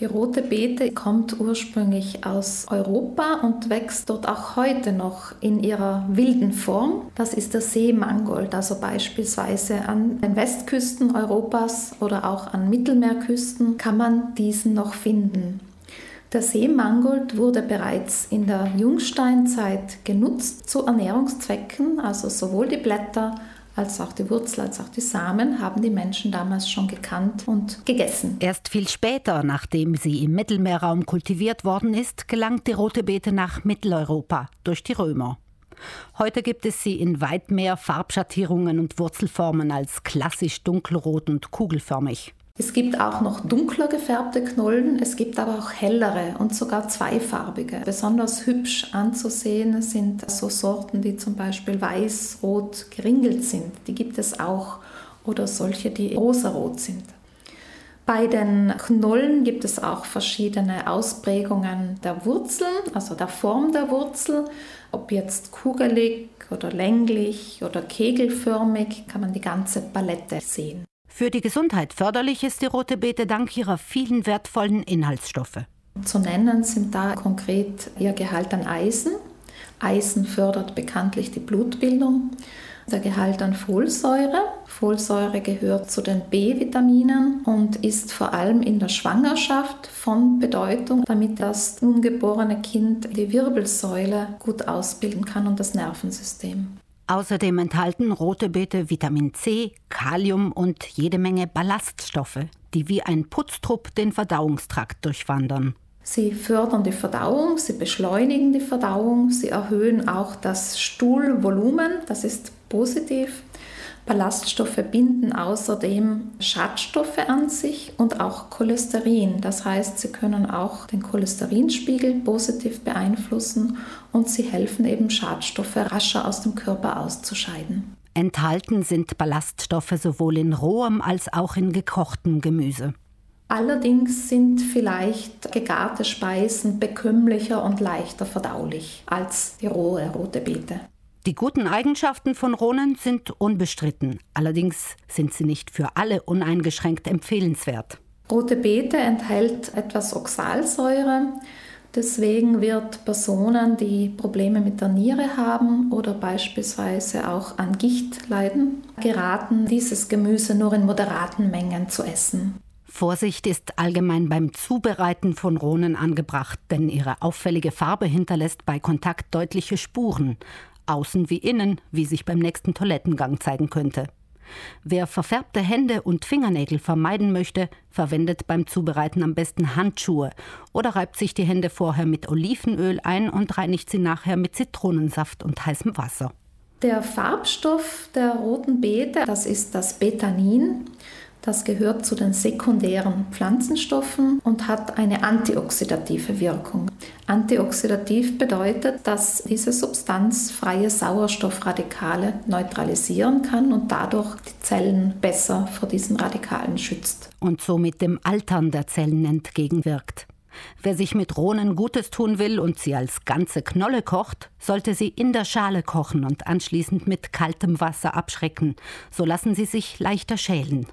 Die rote Beete kommt ursprünglich aus Europa und wächst dort auch heute noch in ihrer wilden Form. Das ist der Seemangold, also beispielsweise an den Westküsten Europas oder auch an Mittelmeerküsten kann man diesen noch finden. Der Seemangold wurde bereits in der Jungsteinzeit genutzt zu Ernährungszwecken, also sowohl die Blätter als auch die Wurzel, als auch die Samen haben die Menschen damals schon gekannt und gegessen. Erst viel später, nachdem sie im Mittelmeerraum kultiviert worden ist, gelangt die rote Beete nach Mitteleuropa durch die Römer. Heute gibt es sie in weit mehr Farbschattierungen und Wurzelformen als klassisch dunkelrot und kugelförmig. Es gibt auch noch dunkler gefärbte Knollen, es gibt aber auch hellere und sogar zweifarbige. Besonders hübsch anzusehen sind so Sorten, die zum Beispiel weiß-rot geringelt sind. Die gibt es auch. Oder solche, die rosarot sind. Bei den Knollen gibt es auch verschiedene Ausprägungen der Wurzeln, also der Form der Wurzel. Ob jetzt kugelig oder länglich oder kegelförmig, kann man die ganze Palette sehen. Für die Gesundheit förderlich ist die rote Beete dank ihrer vielen wertvollen Inhaltsstoffe. Zu nennen sind da konkret ihr Gehalt an Eisen. Eisen fördert bekanntlich die Blutbildung. Der Gehalt an Folsäure. Folsäure gehört zu den B-Vitaminen und ist vor allem in der Schwangerschaft von Bedeutung, damit das ungeborene Kind die Wirbelsäule gut ausbilden kann und das Nervensystem. Außerdem enthalten rote Beete Vitamin C, Kalium und jede Menge Ballaststoffe, die wie ein Putztrupp den Verdauungstrakt durchwandern. Sie fördern die Verdauung, sie beschleunigen die Verdauung, sie erhöhen auch das Stuhlvolumen, das ist positiv. Ballaststoffe binden außerdem Schadstoffe an sich und auch Cholesterin. Das heißt, sie können auch den Cholesterinspiegel positiv beeinflussen und sie helfen eben Schadstoffe rascher aus dem Körper auszuscheiden. Enthalten sind Ballaststoffe sowohl in rohem als auch in gekochtem Gemüse. Allerdings sind vielleicht gegarte Speisen bekömmlicher und leichter verdaulich als die rohe rote Beete. Die guten Eigenschaften von Ronen sind unbestritten. Allerdings sind sie nicht für alle uneingeschränkt empfehlenswert. Rote Beete enthält etwas Oxalsäure. Deswegen wird Personen, die Probleme mit der Niere haben oder beispielsweise auch an Gicht leiden, geraten, dieses Gemüse nur in moderaten Mengen zu essen. Vorsicht ist allgemein beim Zubereiten von Rohnen angebracht, denn ihre auffällige Farbe hinterlässt bei Kontakt deutliche Spuren außen wie innen, wie sich beim nächsten Toilettengang zeigen könnte. Wer verfärbte Hände und Fingernägel vermeiden möchte, verwendet beim Zubereiten am besten Handschuhe oder reibt sich die Hände vorher mit Olivenöl ein und reinigt sie nachher mit Zitronensaft und heißem Wasser. Der Farbstoff der roten Beete, das ist das Betanin. Das gehört zu den sekundären Pflanzenstoffen und hat eine antioxidative Wirkung. Antioxidativ bedeutet, dass diese Substanz freie Sauerstoffradikale neutralisieren kann und dadurch die Zellen besser vor diesen Radikalen schützt. Und somit dem Altern der Zellen entgegenwirkt. Wer sich mit Rohnen Gutes tun will und sie als ganze Knolle kocht, sollte sie in der Schale kochen und anschließend mit kaltem Wasser abschrecken. So lassen sie sich leichter schälen.